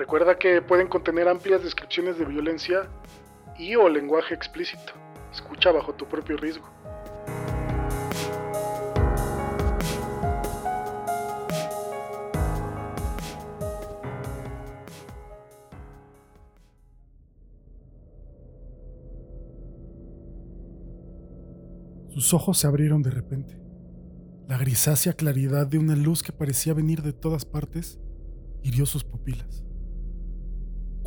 Recuerda que pueden contener amplias descripciones de violencia y o lenguaje explícito. Escucha bajo tu propio riesgo. Sus ojos se abrieron de repente. La grisácea claridad de una luz que parecía venir de todas partes hirió sus pupilas.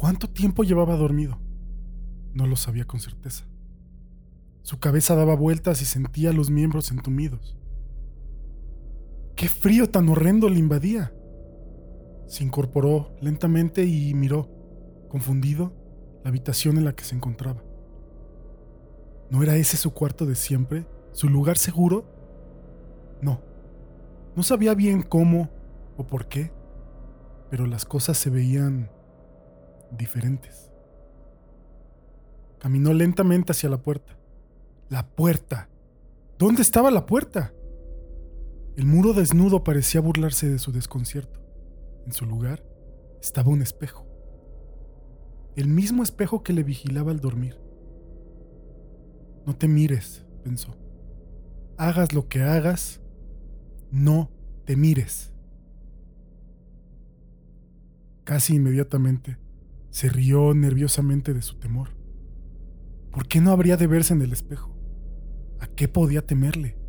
¿Cuánto tiempo llevaba dormido? No lo sabía con certeza. Su cabeza daba vueltas y sentía los miembros entumidos. ¡Qué frío tan horrendo le invadía! Se incorporó lentamente y miró, confundido, la habitación en la que se encontraba. ¿No era ese su cuarto de siempre? ¿Su lugar seguro? No. No sabía bien cómo o por qué, pero las cosas se veían diferentes. Caminó lentamente hacia la puerta. La puerta. ¿Dónde estaba la puerta? El muro desnudo parecía burlarse de su desconcierto. En su lugar estaba un espejo. El mismo espejo que le vigilaba al dormir. No te mires, pensó. Hagas lo que hagas, no te mires. Casi inmediatamente se rió nerviosamente de su temor. ¿Por qué no habría de verse en el espejo? ¿A qué podía temerle?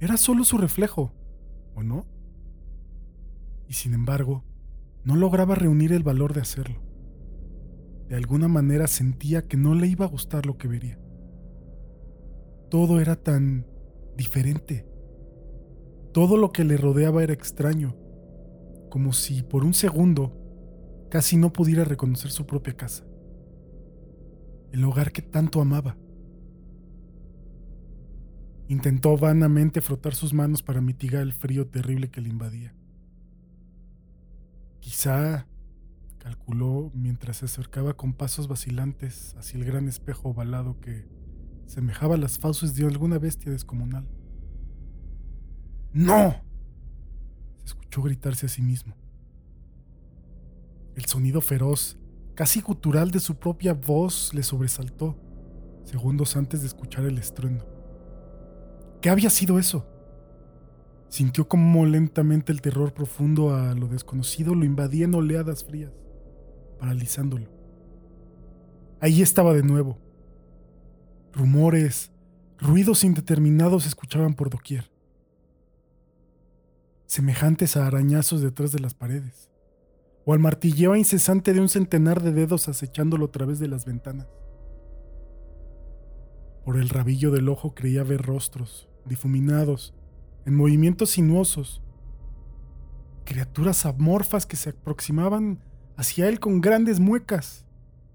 Era solo su reflejo, ¿o no? Y sin embargo, no lograba reunir el valor de hacerlo. De alguna manera sentía que no le iba a gustar lo que vería. Todo era tan diferente. Todo lo que le rodeaba era extraño, como si por un segundo casi no pudiera reconocer su propia casa, el hogar que tanto amaba. Intentó vanamente frotar sus manos para mitigar el frío terrible que le invadía. Quizá, calculó mientras se acercaba con pasos vacilantes hacia el gran espejo ovalado que semejaba las fauces de alguna bestia descomunal. ¡No! Se escuchó gritarse a sí mismo. El sonido feroz, casi gutural de su propia voz le sobresaltó, segundos antes de escuchar el estruendo. ¿Qué había sido eso? Sintió como lentamente el terror profundo a lo desconocido lo invadía en oleadas frías, paralizándolo. Ahí estaba de nuevo. Rumores, ruidos indeterminados se escuchaban por doquier, semejantes a arañazos detrás de las paredes o al martilleo incesante de un centenar de dedos acechándolo a través de las ventanas. Por el rabillo del ojo creía ver rostros, difuminados, en movimientos sinuosos, criaturas amorfas que se aproximaban hacia él con grandes muecas,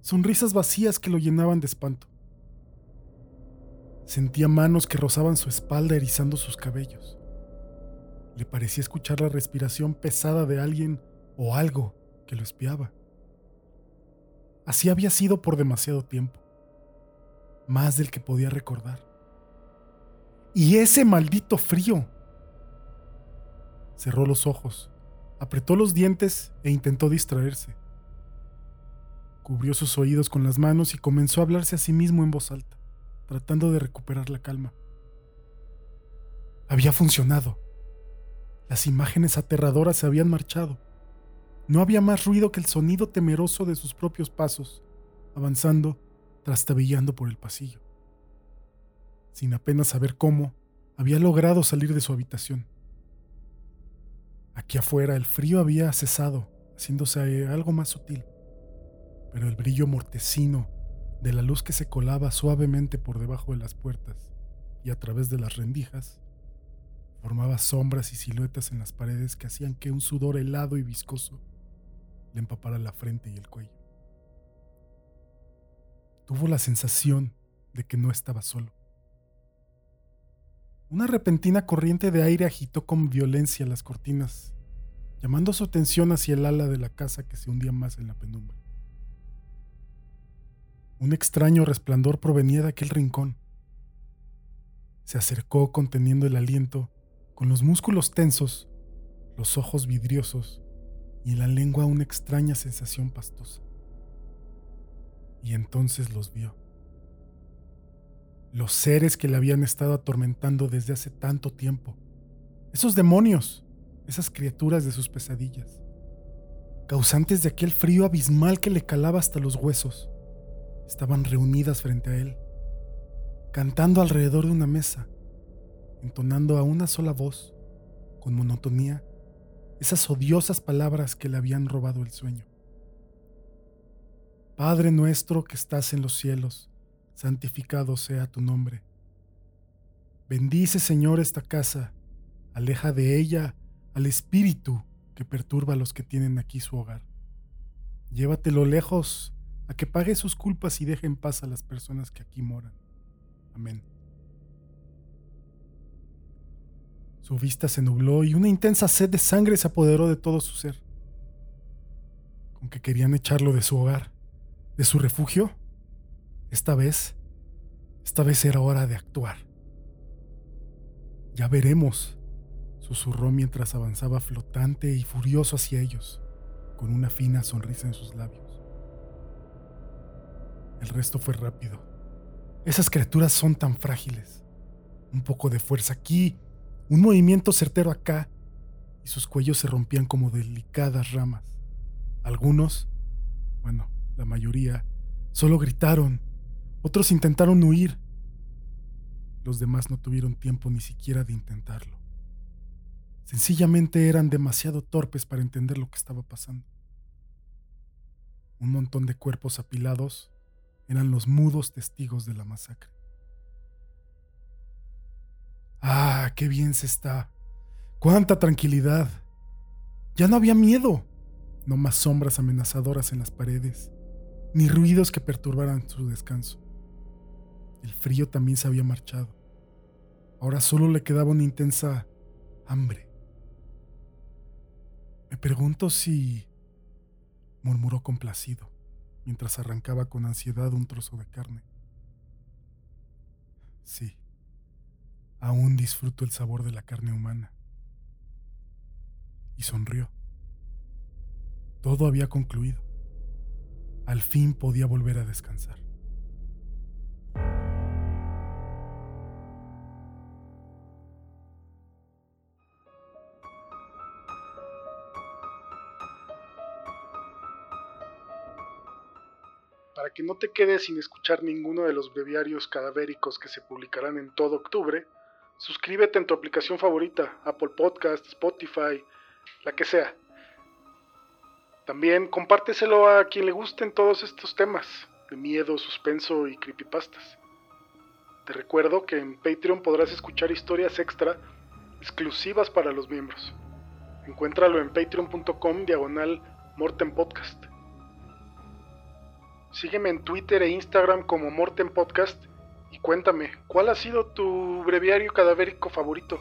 sonrisas vacías que lo llenaban de espanto. Sentía manos que rozaban su espalda erizando sus cabellos. Le parecía escuchar la respiración pesada de alguien o algo que lo espiaba. Así había sido por demasiado tiempo, más del que podía recordar. Y ese maldito frío. Cerró los ojos, apretó los dientes e intentó distraerse. Cubrió sus oídos con las manos y comenzó a hablarse a sí mismo en voz alta, tratando de recuperar la calma. Había funcionado. Las imágenes aterradoras se habían marchado. No había más ruido que el sonido temeroso de sus propios pasos, avanzando, trastabillando por el pasillo. Sin apenas saber cómo, había logrado salir de su habitación. Aquí afuera el frío había cesado, haciéndose algo más sutil, pero el brillo mortecino de la luz que se colaba suavemente por debajo de las puertas y a través de las rendijas formaba sombras y siluetas en las paredes que hacían que un sudor helado y viscoso le empapara la frente y el cuello. Tuvo la sensación de que no estaba solo. Una repentina corriente de aire agitó con violencia las cortinas, llamando su atención hacia el ala de la casa que se hundía más en la penumbra. Un extraño resplandor provenía de aquel rincón. Se acercó conteniendo el aliento, con los músculos tensos, los ojos vidriosos y en la lengua una extraña sensación pastosa. Y entonces los vio. Los seres que le habían estado atormentando desde hace tanto tiempo. Esos demonios, esas criaturas de sus pesadillas. Causantes de aquel frío abismal que le calaba hasta los huesos. Estaban reunidas frente a él, cantando alrededor de una mesa, entonando a una sola voz, con monotonía, esas odiosas palabras que le habían robado el sueño. Padre nuestro que estás en los cielos, santificado sea tu nombre. Bendice, Señor, esta casa, aleja de ella al espíritu que perturba a los que tienen aquí su hogar. Llévatelo lejos, a que pague sus culpas y deje en paz a las personas que aquí moran. Amén. Su vista se nubló y una intensa sed de sangre se apoderó de todo su ser. Con que querían echarlo de su hogar, de su refugio. Esta vez, esta vez era hora de actuar. Ya veremos, susurró mientras avanzaba flotante y furioso hacia ellos, con una fina sonrisa en sus labios. El resto fue rápido. Esas criaturas son tan frágiles. Un poco de fuerza aquí, un movimiento certero acá, y sus cuellos se rompían como delicadas ramas. Algunos, bueno, la mayoría, solo gritaron, otros intentaron huir. Los demás no tuvieron tiempo ni siquiera de intentarlo. Sencillamente eran demasiado torpes para entender lo que estaba pasando. Un montón de cuerpos apilados eran los mudos testigos de la masacre. Ah, qué bien se está. Cuánta tranquilidad. Ya no había miedo. No más sombras amenazadoras en las paredes, ni ruidos que perturbaran su descanso. El frío también se había marchado. Ahora solo le quedaba una intensa hambre. Me pregunto si... murmuró complacido mientras arrancaba con ansiedad un trozo de carne. Sí, aún disfruto el sabor de la carne humana. Y sonrió. Todo había concluido. Al fin podía volver a descansar. Para que no te quedes sin escuchar ninguno de los breviarios cadavéricos que se publicarán en todo octubre, suscríbete en tu aplicación favorita, Apple Podcast, Spotify, la que sea. También compárteselo a quien le gusten todos estos temas de miedo, suspenso y creepypastas. Te recuerdo que en Patreon podrás escuchar historias extra exclusivas para los miembros. Encuéntralo en patreon.com diagonal Morten Podcast. Sígueme en Twitter e Instagram como Morten Podcast y cuéntame, ¿cuál ha sido tu breviario cadavérico favorito?